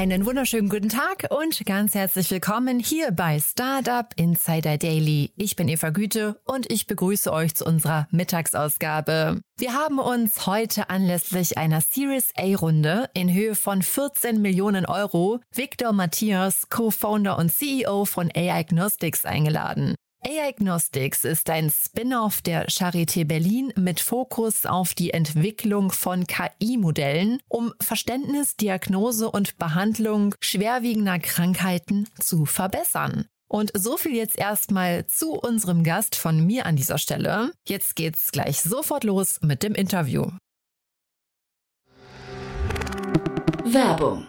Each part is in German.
Einen wunderschönen guten Tag und ganz herzlich willkommen hier bei Startup Insider Daily. Ich bin Eva Güte und ich begrüße euch zu unserer Mittagsausgabe. Wir haben uns heute anlässlich einer Series A Runde in Höhe von 14 Millionen Euro Victor Matthias, Co-Founder und CEO von AI Agnostics eingeladen. AI-Agnostics ist ein Spin-off der Charité Berlin mit Fokus auf die Entwicklung von KI-Modellen, um Verständnis, Diagnose und Behandlung schwerwiegender Krankheiten zu verbessern. Und so viel jetzt erstmal zu unserem Gast von mir an dieser Stelle. Jetzt geht's gleich sofort los mit dem Interview. Werbung.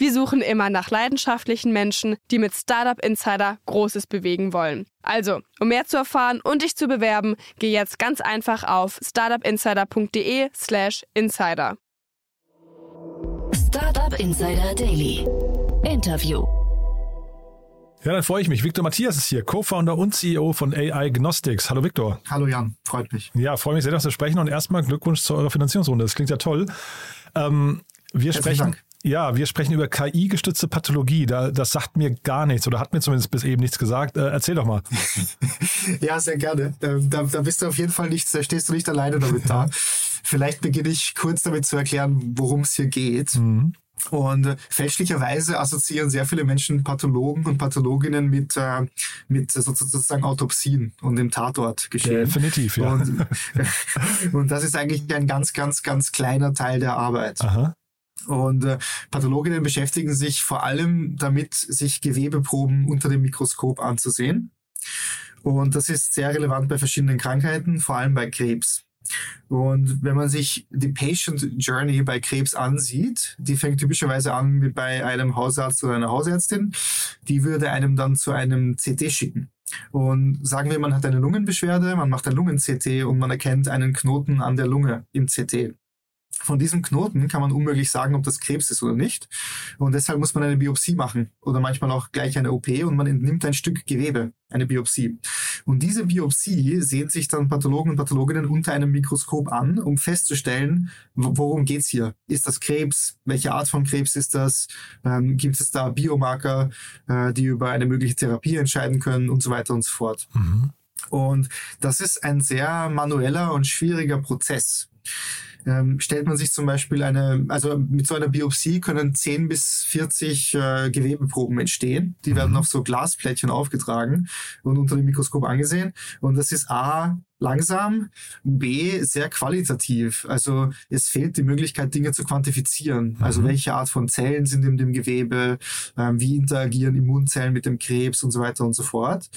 Wir suchen immer nach leidenschaftlichen Menschen, die mit Startup Insider Großes bewegen wollen. Also, um mehr zu erfahren und dich zu bewerben, geh jetzt ganz einfach auf startupinsider.de/slash insider. Startup Insider Daily. Interview. Ja, dann freue ich mich. Victor Matthias ist hier, Co-Founder und CEO von AI Gnostics. Hallo Victor. Hallo Jan, freut mich. Ja, freue mich sehr, dass wir sprechen und erstmal Glückwunsch zu eurer Finanzierungsrunde. Das klingt ja toll. Ähm, wir Herzlichen sprechen, Dank. Ja, wir sprechen über KI-gestützte Pathologie. Da, das sagt mir gar nichts oder hat mir zumindest bis eben nichts gesagt. Äh, erzähl doch mal. Ja, sehr gerne. Da, da bist du auf jeden Fall nicht, da stehst du nicht alleine damit da. Vielleicht beginne ich kurz damit zu erklären, worum es hier geht. Und äh, fälschlicherweise assoziieren sehr viele Menschen Pathologen und Pathologinnen mit, äh, mit so- sozusagen Autopsien und dem Tatort geschehen. Definitiv, ja. Und, und das ist eigentlich ein ganz, ganz, ganz kleiner Teil der Arbeit. Aha. Und äh, Pathologinnen beschäftigen sich vor allem damit, sich Gewebeproben unter dem Mikroskop anzusehen. Und das ist sehr relevant bei verschiedenen Krankheiten, vor allem bei Krebs. Und wenn man sich die Patient Journey bei Krebs ansieht, die fängt typischerweise an mit bei einem Hausarzt oder einer Hausärztin. Die würde einem dann zu einem CT schicken. Und sagen wir, man hat eine Lungenbeschwerde, man macht ein Lungen-CT und man erkennt einen Knoten an der Lunge im CT. Von diesem Knoten kann man unmöglich sagen, ob das Krebs ist oder nicht. Und deshalb muss man eine Biopsie machen oder manchmal auch gleich eine OP und man entnimmt ein Stück Gewebe, eine Biopsie. Und diese Biopsie sehen sich dann Pathologen und Pathologinnen unter einem Mikroskop an, um festzustellen, wo- worum geht's hier? Ist das Krebs? Welche Art von Krebs ist das? Ähm, gibt es da Biomarker, äh, die über eine mögliche Therapie entscheiden können und so weiter und so fort? Und das ist ein sehr manueller und schwieriger Prozess. Ähm, stellt man sich zum Beispiel eine, also mit so einer Biopsie können 10 bis 40 äh, Gewebeproben entstehen. Die werden auf so Glasplättchen aufgetragen und unter dem Mikroskop angesehen. Und das ist A, langsam, B, sehr qualitativ. Also es fehlt die Möglichkeit, Dinge zu quantifizieren. Also welche Art von Zellen sind in dem Gewebe, ähm, wie interagieren Immunzellen mit dem Krebs und so weiter und so fort.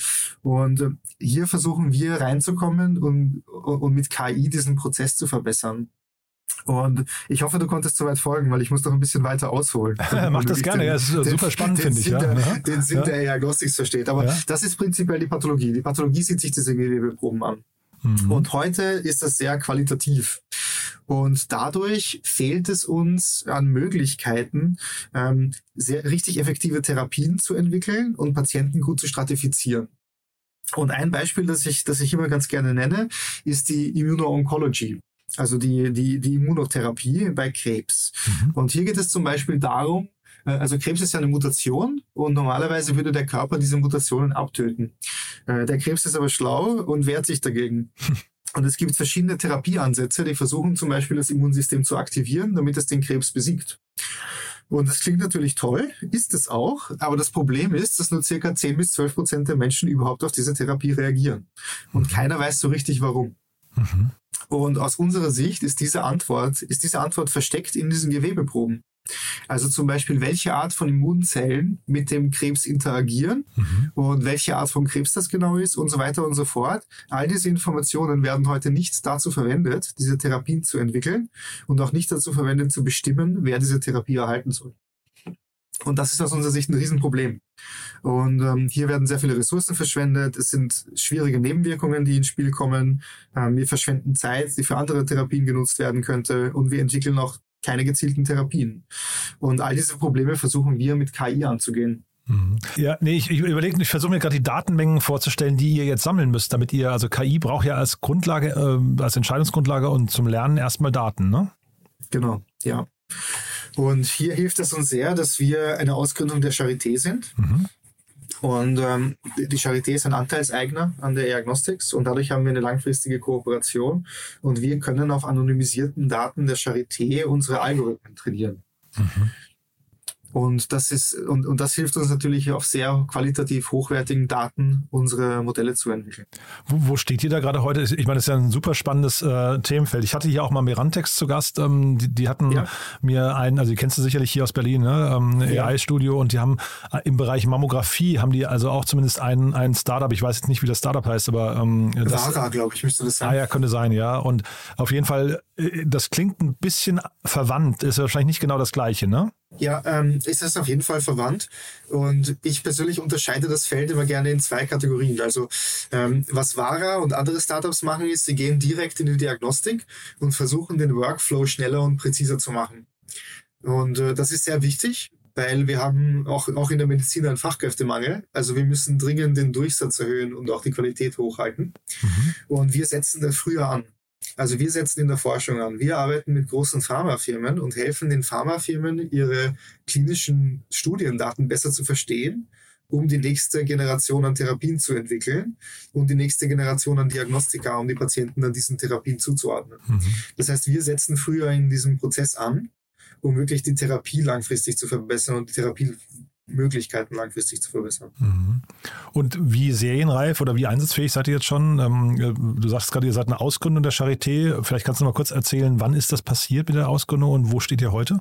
Und äh, hier versuchen wir reinzukommen und, und mit KI diesen Prozess zu verbessern. Und ich hoffe, du konntest soweit folgen, weil ich muss doch ein bisschen weiter ausholen. Mach das gerne, ja, es ist super spannend, den finde ich, Sinn ja. Der, Ja. Den Sinn Ja. der Diagnostics versteht. Aber Ja. das ist prinzipiell die Pathologie. Die Pathologie sieht sich diese Gewebeproben an. Mhm. Und heute ist das sehr qualitativ. Und dadurch fehlt es uns an Möglichkeiten, ähm, sehr richtig effektive Therapien zu entwickeln und Patienten gut zu stratifizieren. Und ein Beispiel, das ich, das ich immer ganz gerne nenne, ist die Immuno-Oncology. Also die, die, die Immunotherapie bei Krebs. Und hier geht es zum Beispiel darum, äh, also Krebs ist ja eine Mutation und normalerweise würde der Körper diese Mutationen abtöten. Äh, Der Krebs ist aber schlau und wehrt sich dagegen. Und es gibt verschiedene Therapieansätze, die versuchen zum Beispiel das Immunsystem zu aktivieren, damit es den Krebs besiegt. Und das klingt natürlich toll, ist es auch, aber das Problem ist, dass nur circa 10 bis 12 Prozent der Menschen überhaupt auf diese Therapie reagieren. Und keiner weiß so richtig warum. Mhm. Und aus unserer Sicht ist diese Antwort, ist diese Antwort versteckt in diesen Gewebeproben. Also zum Beispiel, welche Art von Immunzellen mit dem Krebs interagieren Mhm. und welche Art von Krebs das genau ist und so weiter und so fort. All diese Informationen werden heute nicht dazu verwendet, diese Therapien zu entwickeln und auch nicht dazu verwendet, zu bestimmen, wer diese Therapie erhalten soll. Und das ist aus unserer Sicht ein Riesenproblem. Und ähm, hier werden sehr viele Ressourcen verschwendet. Es sind schwierige Nebenwirkungen, die ins Spiel kommen. Ähm, wir verschwenden Zeit, die für andere Therapien genutzt werden könnte. Und wir entwickeln auch keine gezielten Therapien. Und all diese Probleme versuchen wir mit KI anzugehen. Mhm. Ja, nee, ich, ich überlege, ich versuche mir gerade die Datenmengen vorzustellen, die ihr jetzt sammeln müsst, damit ihr, also KI braucht ja als Grundlage, äh, als Entscheidungsgrundlage und zum Lernen erstmal Daten, ne? Genau, ja. Und hier hilft es uns sehr, dass wir eine Ausgründung der Charité sind. Mhm. Und ähm, die Charité ist ein Anteilseigner an der Diagnostics und dadurch haben wir eine langfristige Kooperation und wir können auf anonymisierten Daten der Charité unsere Algorithmen trainieren. Und das ist, und, und das hilft uns natürlich auf sehr qualitativ hochwertigen Daten unsere Modelle zu entwickeln. Wo, wo steht ihr da gerade heute? Ich meine, das ist ja ein super spannendes äh, Themenfeld. Ich hatte hier auch mal Mirantex zu Gast. Ähm, die, die hatten Ja. mir einen, also die kennst du sicherlich hier aus Berlin, ne? ähm, Ja. AI-Studio und die haben äh, im Bereich Mammographie haben die also auch zumindest ein, ein Startup, ich weiß jetzt nicht, wie das Startup heißt, aber ähm, das, Vara, glaube ich, müsste das Ah sein. ja, könnte sein, ja. Und auf jeden Fall, äh, das klingt ein bisschen verwandt, ist wahrscheinlich nicht genau das gleiche, ne? Ja, ähm, ist es auf jeden Fall verwandt. Und ich persönlich unterscheide das Feld immer gerne in zwei Kategorien. Also ähm, was Vara und andere Startups machen, ist, sie gehen direkt in die Diagnostik und versuchen den Workflow schneller und präziser zu machen. Und äh, das ist sehr wichtig, weil wir haben auch, auch in der Medizin einen Fachkräftemangel. Also wir müssen dringend den Durchsatz erhöhen und auch die Qualität hochhalten. Und wir setzen das früher an. Also wir setzen in der Forschung an. Wir arbeiten mit großen Pharmafirmen und helfen den Pharmafirmen, ihre klinischen Studiendaten besser zu verstehen, um die nächste Generation an Therapien zu entwickeln und die nächste Generation an Diagnostika, um die Patienten an diesen Therapien zuzuordnen. Das heißt, wir setzen früher in diesem Prozess an, um wirklich die Therapie langfristig zu verbessern und die Therapiemöglichkeiten langfristig zu verbessern. Mhm. Und wie serienreif oder wie einsatzfähig seid ihr jetzt schon? Ähm, Du sagst gerade, ihr seid eine Ausgründung der Charité. Vielleicht kannst du mal kurz erzählen, wann ist das passiert mit der Ausgründung und wo steht ihr heute?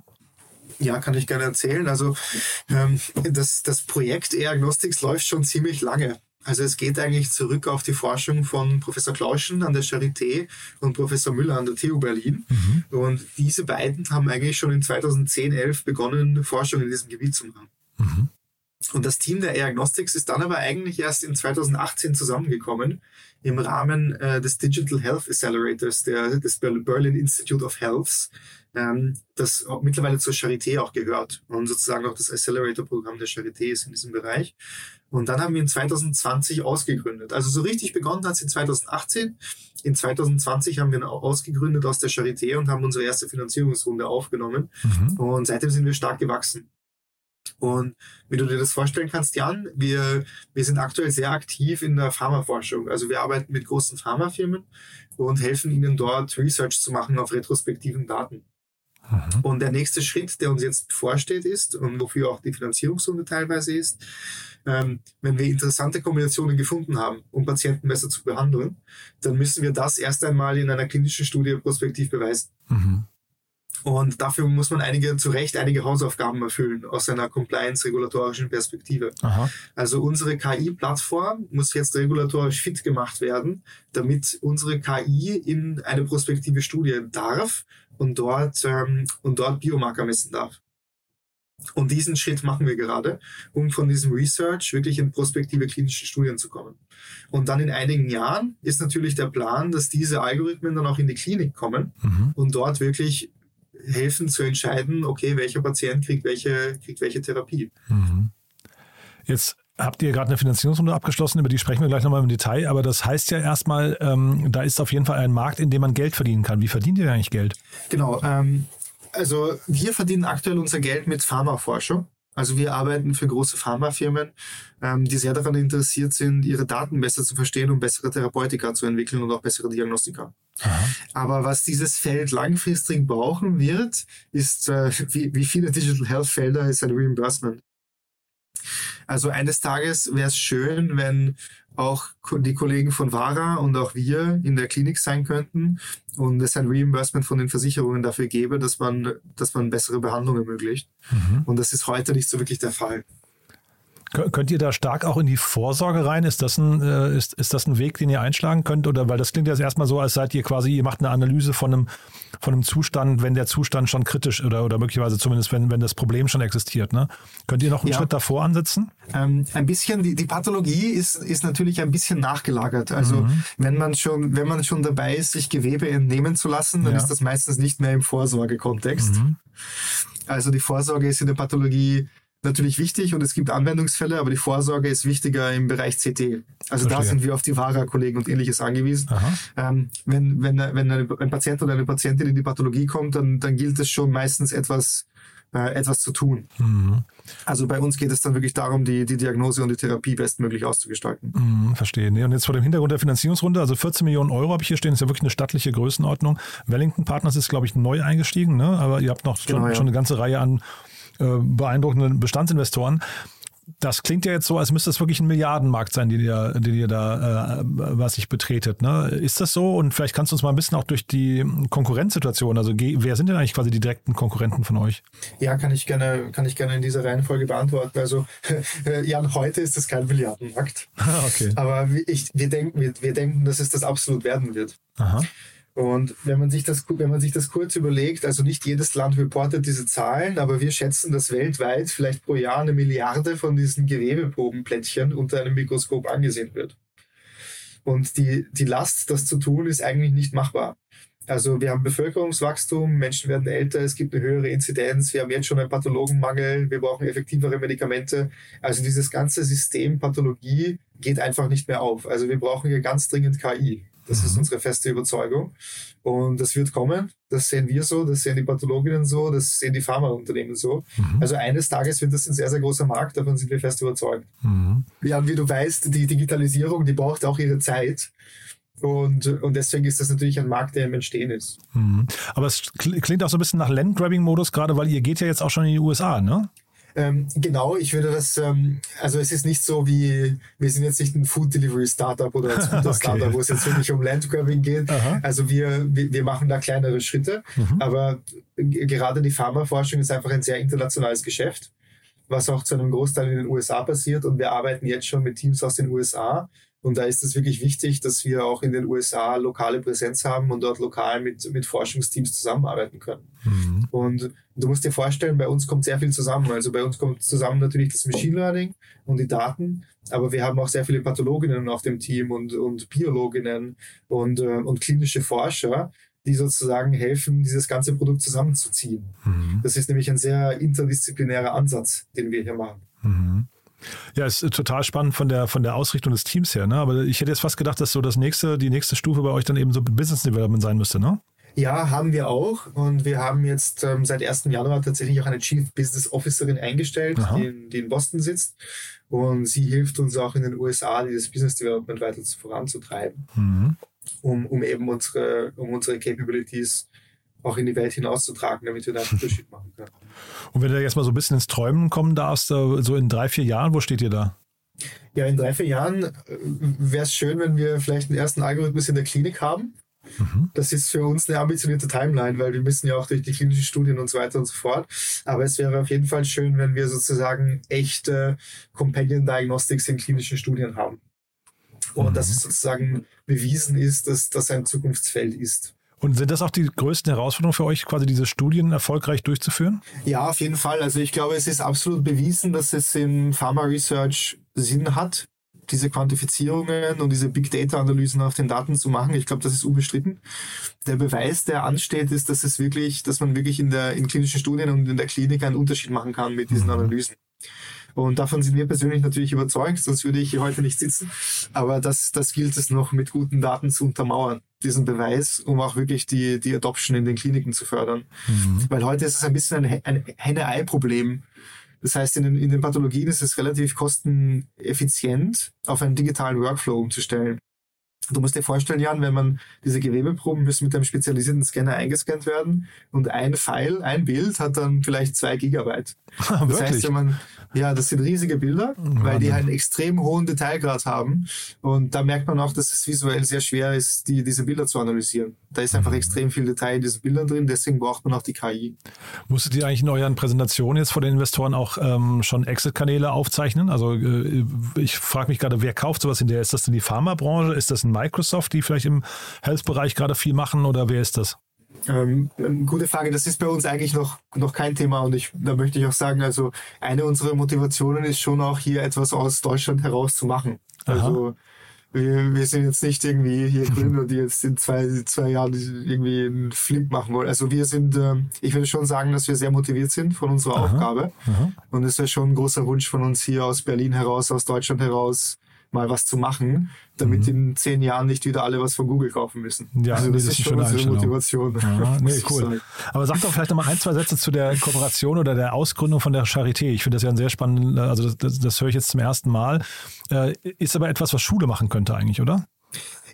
Ja, kann ich gerne erzählen. Also ähm, das, das Projekt E-Agnostics läuft schon ziemlich lange. Also es geht eigentlich zurück auf die Forschung von Professor Klauschen an der Charité und Professor Müller an der TU Berlin. Und diese beiden haben eigentlich schon in 2010, 11 begonnen, Forschung in diesem Gebiet zu machen. Und das Team der E-Agnostics ist dann aber eigentlich erst in 2018 zusammengekommen im Rahmen äh, des Digital Health Accelerators der, des Ber- Berlin Institute of Healths, ähm, das mittlerweile zur Charité auch gehört und sozusagen auch das Accelerator-Programm der Charité ist in diesem Bereich. Und dann haben wir in 2020 ausgegründet. Also so richtig begonnen hat es in 2018. In 2020 haben wir ausgegründet aus der Charité und haben unsere erste Finanzierungsrunde aufgenommen. Und seitdem sind wir stark gewachsen. Und wie du dir das vorstellen kannst, Jan, wir, wir sind aktuell sehr aktiv in der Pharmaforschung. Also wir arbeiten mit großen Pharmafirmen und helfen ihnen dort Research zu machen auf retrospektiven Daten. Und der nächste Schritt, der uns jetzt bevorsteht, ist und wofür auch die Finanzierungsrunde teilweise ist, ähm, wenn wir interessante Kombinationen gefunden haben, um Patienten besser zu behandeln, dann müssen wir das erst einmal in einer klinischen Studie prospektiv beweisen. Mhm. Und dafür muss man einige, zu Recht einige Hausaufgaben erfüllen aus einer compliance-regulatorischen Perspektive. Aha. Also unsere KI-Plattform muss jetzt regulatorisch fit gemacht werden, damit unsere KI in eine prospektive Studie darf und dort, ähm, und dort Biomarker messen darf. Und diesen Schritt machen wir gerade, um von diesem Research wirklich in prospektive klinische Studien zu kommen. Und dann in einigen Jahren ist natürlich der Plan, dass diese Algorithmen dann auch in die Klinik kommen Mhm. und dort wirklich helfen zu entscheiden, okay, welcher Patient kriegt welche, kriegt welche Therapie. Mhm. Jetzt habt ihr gerade eine Finanzierungsrunde abgeschlossen, über die sprechen wir gleich nochmal im Detail, aber das heißt ja erstmal, ähm, da ist auf jeden Fall ein Markt, in dem man Geld verdienen kann. Wie verdient ihr eigentlich Geld? Genau. Ähm, also wir verdienen aktuell unser Geld mit Pharmaforschung. Also wir arbeiten für große Pharmafirmen, ähm, die sehr daran interessiert sind, ihre Daten besser zu verstehen, um bessere Therapeutika zu entwickeln und auch bessere Diagnostika. Aha. Aber was dieses Feld langfristig brauchen wird, ist, äh, wie, wie viele Digital Health Felder, ist ein Reimbursement. Also eines Tages wäre es schön, wenn auch die Kollegen von VARA und auch wir in der Klinik sein könnten und es ein Reimbursement von den Versicherungen dafür gäbe, dass man, dass man bessere Behandlung ermöglicht. Mhm. Und das ist heute nicht so wirklich der Fall. Könnt ihr da stark auch in die Vorsorge rein? Ist das ein, äh, ist, ist das ein Weg, den ihr einschlagen könnt? Oder weil das klingt jetzt erstmal so, als seid ihr quasi, ihr macht eine Analyse von einem, von einem Zustand, wenn der Zustand schon kritisch oder, oder möglicherweise zumindest, wenn, wenn das Problem schon existiert. Ne? Könnt ihr noch einen ja. Schritt davor ansetzen? Ähm, ein bisschen, die, die Pathologie ist, ist natürlich ein bisschen nachgelagert. Also mhm. wenn man schon, wenn man schon dabei ist, sich Gewebe entnehmen zu lassen, dann ja. ist das meistens nicht mehr im Vorsorgekontext. Mhm. Also die Vorsorge ist in der Pathologie natürlich wichtig und es gibt Anwendungsfälle, aber die Vorsorge ist wichtiger im Bereich CT. Also Verstehe. da sind wir auf die VARA-Kollegen und ähnliches angewiesen. Ähm, wenn wenn, wenn ein Patient oder eine Patientin in die Pathologie kommt, dann, dann gilt es schon meistens etwas äh, etwas zu tun. Mhm. Also bei uns geht es dann wirklich darum, die, die Diagnose und die Therapie bestmöglich auszugestalten. Mhm, verstehe. Nee, und jetzt vor dem Hintergrund der Finanzierungsrunde, also 14 Millionen Euro habe ich hier stehen, ist ja wirklich eine stattliche Größenordnung. Wellington Partners ist, glaube ich, neu eingestiegen, ne? aber ihr habt noch genau, schon, ja. schon eine ganze Reihe an beeindruckenden Bestandsinvestoren. Das klingt ja jetzt so, als müsste es wirklich ein Milliardenmarkt sein, den ihr, den ihr da, äh, was sich betretet. Ne? Ist das so? Und vielleicht kannst du uns mal ein bisschen auch durch die Konkurrenzsituation, also wer sind denn eigentlich quasi die direkten Konkurrenten von euch? Ja, kann ich gerne, kann ich gerne in dieser Reihenfolge beantworten. Also Jan, heute ist es kein Milliardenmarkt. okay. Aber ich, wir, denken, wir, wir denken, dass es das absolut werden wird. Aha. Und wenn man sich das, wenn man sich das kurz überlegt, also nicht jedes Land reportet diese Zahlen, aber wir schätzen, dass weltweit vielleicht pro Jahr eine Milliarde von diesen Gewebeprobenplättchen unter einem Mikroskop angesehen wird. Und die, die Last, das zu tun, ist eigentlich nicht machbar. Also wir haben Bevölkerungswachstum, Menschen werden älter, es gibt eine höhere Inzidenz, wir haben jetzt schon einen Pathologenmangel, wir brauchen effektivere Medikamente. Also dieses ganze System Pathologie geht einfach nicht mehr auf. Also wir brauchen hier ganz dringend KI. Das mhm. ist unsere feste Überzeugung. Und das wird kommen. Das sehen wir so, das sehen die Pathologinnen so, das sehen die Pharmaunternehmen so. Mhm. Also eines Tages wird das ein sehr, sehr großer Markt, davon sind wir fest überzeugt. Mhm. Ja, wie du weißt, die Digitalisierung, die braucht auch ihre Zeit. Und, und deswegen ist das natürlich ein Markt, der im Entstehen ist. Mhm. Aber es klingt auch so ein bisschen nach Landgrabbing-Modus, gerade weil ihr geht ja jetzt auch schon in die USA, ne? Ähm, genau, ich würde das, ähm, also es ist nicht so wie, wir sind jetzt nicht ein Food Delivery Startup oder ein Scooter Startup, okay. wo es jetzt wirklich um Landgrabbing geht. Aha. Also wir, wir, machen da kleinere Schritte, mhm. aber gerade die Pharmaforschung ist einfach ein sehr internationales Geschäft, was auch zu einem Großteil in den USA passiert und wir arbeiten jetzt schon mit Teams aus den USA und da ist es wirklich wichtig, dass wir auch in den USA lokale Präsenz haben und dort lokal mit, mit Forschungsteams zusammenarbeiten können. Mhm. Und du musst dir vorstellen, bei uns kommt sehr viel zusammen. Also bei uns kommt zusammen natürlich das Machine Learning und die Daten, aber wir haben auch sehr viele Pathologinnen auf dem Team und, und Biologinnen und, äh, und klinische Forscher, die sozusagen helfen, dieses ganze Produkt zusammenzuziehen. Mhm. Das ist nämlich ein sehr interdisziplinärer Ansatz, den wir hier machen. Mhm. Ja, ist total spannend von der, von der Ausrichtung des Teams her, ne? Aber ich hätte jetzt fast gedacht, dass so das nächste, die nächste Stufe bei euch dann eben so Business Development sein müsste, ne? Ja, haben wir auch. Und wir haben jetzt ähm, seit 1. Januar tatsächlich auch eine Chief Business Officerin eingestellt, die in, die in, Boston sitzt. Und sie hilft uns auch in den USA, dieses Business Development weiter voranzutreiben, mhm. um, um eben unsere, um unsere Capabilities auch in die Welt hinauszutragen, damit wir da einen Unterschied machen können. Und wenn du jetzt mal so ein bisschen ins Träumen kommen darfst, so in drei, vier Jahren, wo steht ihr da? Ja, in drei, vier Jahren äh, wäre es schön, wenn wir vielleicht einen ersten Algorithmus in der Klinik haben. Mhm. Das ist für uns eine ambitionierte Timeline, weil wir müssen ja auch durch die klinischen Studien und so weiter und so fort. Aber es wäre auf jeden Fall schön, wenn wir sozusagen echte Companion Diagnostics in klinischen Studien haben. Und mhm. dass es sozusagen bewiesen ist, dass das ein Zukunftsfeld ist. Und sind das auch die größten Herausforderungen für euch, quasi diese Studien erfolgreich durchzuführen? Ja, auf jeden Fall. Also ich glaube, es ist absolut bewiesen, dass es im Pharma Research Sinn hat, diese Quantifizierungen und diese Big Data Analysen auf den Daten zu machen. Ich glaube, das ist unbestritten. Der Beweis, der ansteht, ist, dass es wirklich, dass man wirklich in der, in klinischen Studien und in der Klinik einen Unterschied machen kann mit diesen mhm. Analysen. Und davon sind wir persönlich natürlich überzeugt, sonst würde ich hier heute nicht sitzen. Aber das, das gilt es noch mit guten Daten zu untermauern, diesen Beweis, um auch wirklich die, die Adoption in den Kliniken zu fördern. Mhm. Weil heute ist es ein bisschen ein, ein Henne-Ei-Problem. Das heißt, in den, in den Pathologien ist es relativ kosteneffizient, auf einen digitalen Workflow umzustellen. Du musst dir vorstellen, Jan, wenn man diese Gewebeproben müssen mit einem spezialisierten Scanner eingescannt werden und ein File, ein Bild hat dann vielleicht zwei Gigabyte. Das heißt, wenn man, ja, das sind riesige Bilder, Wahnsinn. weil die einen extrem hohen Detailgrad haben. Und da merkt man auch, dass es visuell sehr schwer ist, die, diese Bilder zu analysieren. Da ist einfach extrem viel Detail in diesen Bildern drin, deswegen braucht man auch die KI. Musstet ihr eigentlich in euren Präsentationen jetzt vor den Investoren auch ähm, schon Exit-Kanäle aufzeichnen? Also äh, ich frage mich gerade, wer kauft sowas in der? Ist das denn die Pharmabranche? Ist das ein Microsoft, die vielleicht im Health-Bereich gerade viel machen oder wer ist das? Ähm, gute Frage. Das ist bei uns eigentlich noch, noch kein Thema und ich, da möchte ich auch sagen, also eine unserer Motivationen ist schon auch hier etwas aus Deutschland heraus zu machen. Aha. Also wir, wir sind jetzt nicht irgendwie hier Gründer, die jetzt in zwei, zwei Jahren irgendwie einen Flip machen wollen. Also wir sind, ähm, ich würde schon sagen, dass wir sehr motiviert sind von unserer Aha. Aufgabe Aha. und es ist schon ein großer Wunsch von uns hier aus Berlin heraus, aus Deutschland heraus, mal was zu machen, damit in zehn Jahren nicht wieder alle was von Google kaufen müssen. Mhm. Ja, also nee, das, das ist schon unsere. Motivation. Aha, muss nee, cool. Aber sag doch vielleicht noch mal ein, zwei Sätze zu der Kooperation oder der Ausgründung von der Charité. Ich finde das ja ein sehr spannend, also das, das, das höre ich jetzt zum ersten Mal. Äh, ist aber etwas, was Schule machen könnte eigentlich, oder?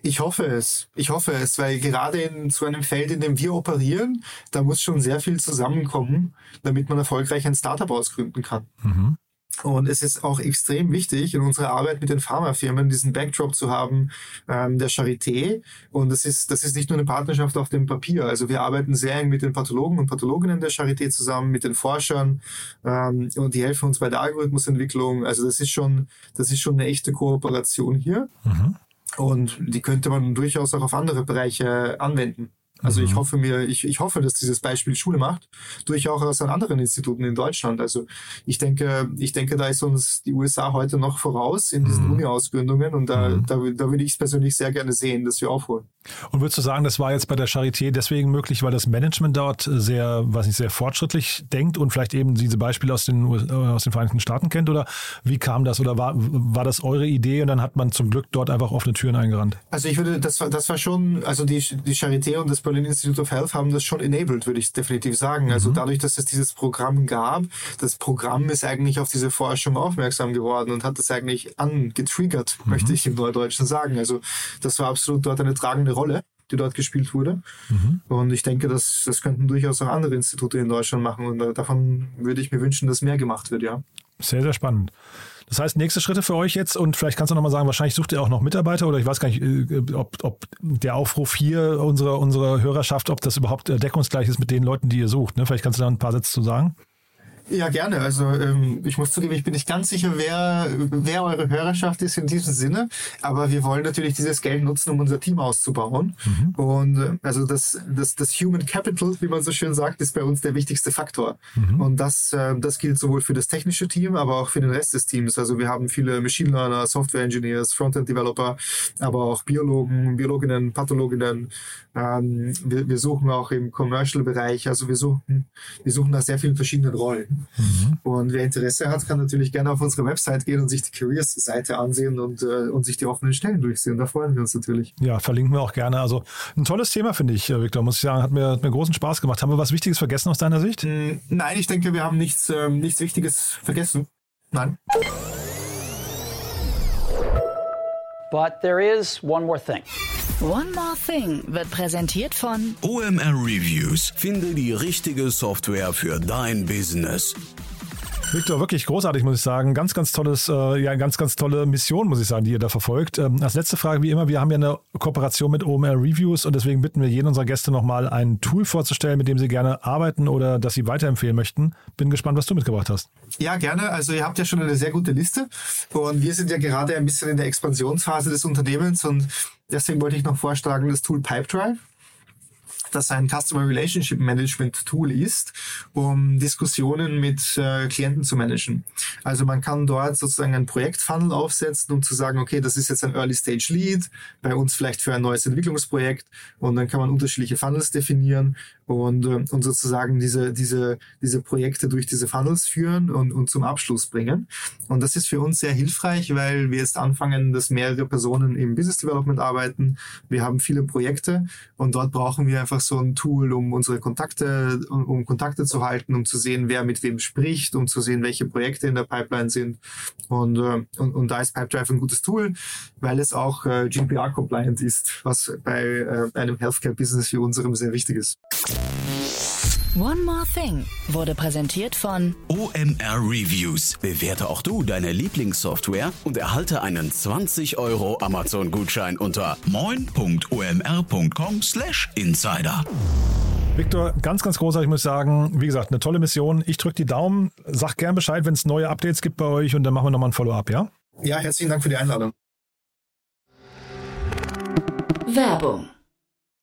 Ich hoffe es. Ich hoffe es, weil gerade in so einem Feld, in dem wir operieren, da muss schon sehr viel zusammenkommen, damit man erfolgreich ein Startup ausgründen kann. Mhm. Und es ist auch extrem wichtig in unserer Arbeit mit den Pharmafirmen diesen Backdrop zu haben ähm, der Charité. Und das ist, das ist nicht nur eine Partnerschaft auf dem Papier. Also wir arbeiten sehr eng mit den Pathologen und Pathologinnen der Charité zusammen, mit den Forschern ähm, und die helfen uns bei der Algorithmusentwicklung. Also das ist schon, das ist schon eine echte Kooperation hier. Mhm. Und die könnte man durchaus auch auf andere Bereiche anwenden. Also ich hoffe mir, ich, ich hoffe, dass dieses Beispiel Schule macht, durchaus an anderen Instituten in Deutschland. Also ich denke, ich denke, da ist uns die USA heute noch voraus in diesen Mhm. Uni-Ausgründungen und da, Mhm. da, da würde ich es persönlich sehr gerne sehen, dass wir aufholen. Und würdest du sagen, das war jetzt bei der Charité deswegen möglich, weil das Management dort sehr, weiß nicht, sehr fortschrittlich denkt und vielleicht eben diese Beispiele aus den, äh, aus den Vereinigten Staaten kennt? Oder wie kam das? Oder war, war das eure Idee und dann hat man zum Glück dort einfach offene Türen eingerannt? Also ich würde, das war, das war schon, also die, die Charité und das Berlin Institute of Health haben das schon enabled, würde ich definitiv sagen. Also dadurch, dass es dieses Programm gab, das Programm ist eigentlich auf diese Forschung aufmerksam geworden und hat das eigentlich angetriggert, möchte ich im Neudeutschen sagen. Also das war absolut dort eine tragende Rolle die dort gespielt wurde. Und ich denke, dass das könnten durchaus auch andere Institute in Deutschland machen. Und davon würde ich mir wünschen, dass mehr gemacht wird, ja. Sehr, sehr spannend. Das heißt, nächste Schritte für euch jetzt und vielleicht kannst du noch mal sagen, wahrscheinlich sucht ihr auch noch Mitarbeiter oder ich weiß gar nicht, äh, ob, ob der Aufruf hier unserer unsere Hörerschaft, ob das überhaupt äh, deckungsgleich ist mit den Leuten, die ihr sucht. Ne? Vielleicht kannst du da ein paar Sätze zu sagen. Ja, gerne. Also ähm, ich muss zugeben, ich bin nicht ganz sicher, wer, wer eure Hörerschaft ist in diesem Sinne. Aber wir wollen natürlich dieses Geld nutzen, um unser Team auszubauen. Und äh, also das, das, das Human Capital, wie man so schön sagt, ist bei uns der wichtigste Faktor. Und das, äh, das gilt sowohl für das technische Team, aber auch für den Rest des Teams. Also wir haben viele Machine Learner, Software Engineers, Frontend Developer, aber auch Biologen, Biologinnen, Pathologinnen. Ähm, wir, wir suchen auch im Commercial-Bereich. Also wir suchen, wir suchen nach sehr vielen verschiedenen Rollen. Und wer Interesse hat, kann natürlich gerne auf unsere Website gehen und sich die Careers-Seite ansehen und, äh, und sich die offenen Stellen durchsehen. Da freuen wir uns natürlich. Ja, verlinken wir auch gerne. Also ein tolles Thema, finde ich, äh, Victor. Muss ich sagen, hat mir, hat mir großen Spaß gemacht. Haben wir was Wichtiges vergessen aus deiner Sicht? Mm, Nein, ich denke, wir haben nichts, ähm, nichts Wichtiges vergessen. Nein. But there is one more thing. One More Thing wird präsentiert von OMR Reviews. Finde die richtige Software für dein Business. Victor, wirklich großartig, muss ich sagen. Ganz, ganz tolles, äh, ja, ganz, ganz tolle Mission, muss ich sagen, die ihr da verfolgt. Ähm, als letzte Frage, wie immer, wir haben ja eine Kooperation mit OMR Reviews und deswegen bitten wir jeden unserer Gäste nochmal ein Tool vorzustellen, mit dem sie gerne arbeiten oder das sie weiterempfehlen möchten. Bin gespannt, was du mitgebracht hast. Ja, gerne. Also ihr habt ja schon eine sehr gute Liste und wir sind ja gerade ein bisschen in der Expansionsphase des Unternehmens und deswegen wollte ich noch vorschlagen, das Tool Pipedrive das ein Customer Relationship Management Tool ist, um Diskussionen mit äh, Klienten zu managen. Also man kann dort sozusagen ein Projektfunnel aufsetzen, um zu sagen, okay, das ist jetzt ein Early Stage Lead, bei uns vielleicht für ein neues Entwicklungsprojekt und dann kann man unterschiedliche Funnels definieren und, äh, und sozusagen diese, diese, diese Projekte durch diese Funnels führen und, und zum Abschluss bringen. Und das ist für uns sehr hilfreich, weil wir jetzt anfangen, dass mehrere Personen im Business Development arbeiten. Wir haben viele Projekte und dort brauchen wir einfach so ein Tool, um unsere Kontakte, um, um, Kontakte zu halten, um zu sehen, wer mit wem spricht, um zu sehen, welche Projekte in der Pipeline sind. Und, äh, und, und da ist Pipedrive ein gutes Tool, weil es auch äh, GDPR-compliant ist, was bei äh, einem Healthcare-Business wie unserem sehr wichtig ist. One More Thing wurde präsentiert von OMR Reviews. Bewerte auch du deine Lieblingssoftware und erhalte einen 20 Euro Amazon-Gutschein unter moin.omr.com/insider. Victor, ganz, ganz großartig, muss ich sagen. Wie gesagt, eine tolle Mission. Ich drücke die Daumen. Sag gern Bescheid, wenn es neue Updates gibt bei euch und dann machen wir nochmal ein Follow-up, ja? Ja, herzlichen Dank für die Einladung. Werbung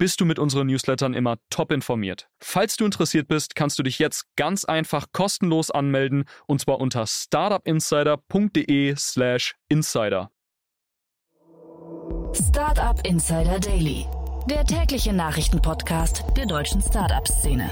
bist du mit unseren Newslettern immer top informiert. Falls du interessiert bist, kannst du dich jetzt ganz einfach kostenlos anmelden und zwar unter startupinsider.de/slash insider. Startup Insider Daily, der tägliche Nachrichtenpodcast der deutschen Startup-Szene.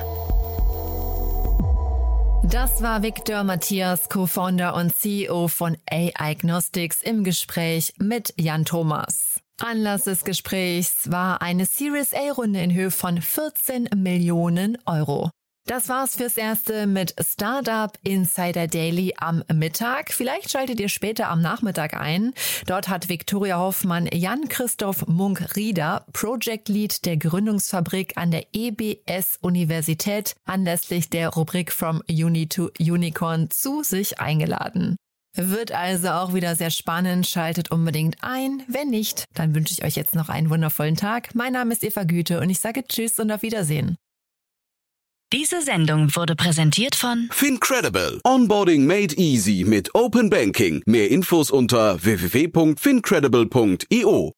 Das war Victor Matthias, Co-Founder und CEO von AI Gnostics im Gespräch mit Jan Thomas. Anlass des Gesprächs war eine Series A-Runde in Höhe von 14 Millionen Euro. Das war's fürs Erste mit Startup Insider Daily am Mittag. Vielleicht schaltet ihr später am Nachmittag ein. Dort hat Viktoria Hoffmann Jan-Christoph Munk-Rieder, Project Lead der Gründungsfabrik an der EBS Universität, anlässlich der Rubrik From Uni to Unicorn zu sich eingeladen. Wird also auch wieder sehr spannend. Schaltet unbedingt ein. Wenn nicht, dann wünsche ich euch jetzt noch einen wundervollen Tag. Mein Name ist Eva Güte und ich sage Tschüss und auf Wiedersehen. Diese Sendung wurde präsentiert von Fincredible. Onboarding made easy mit Open Banking. Mehr Infos unter www.fincredible.io.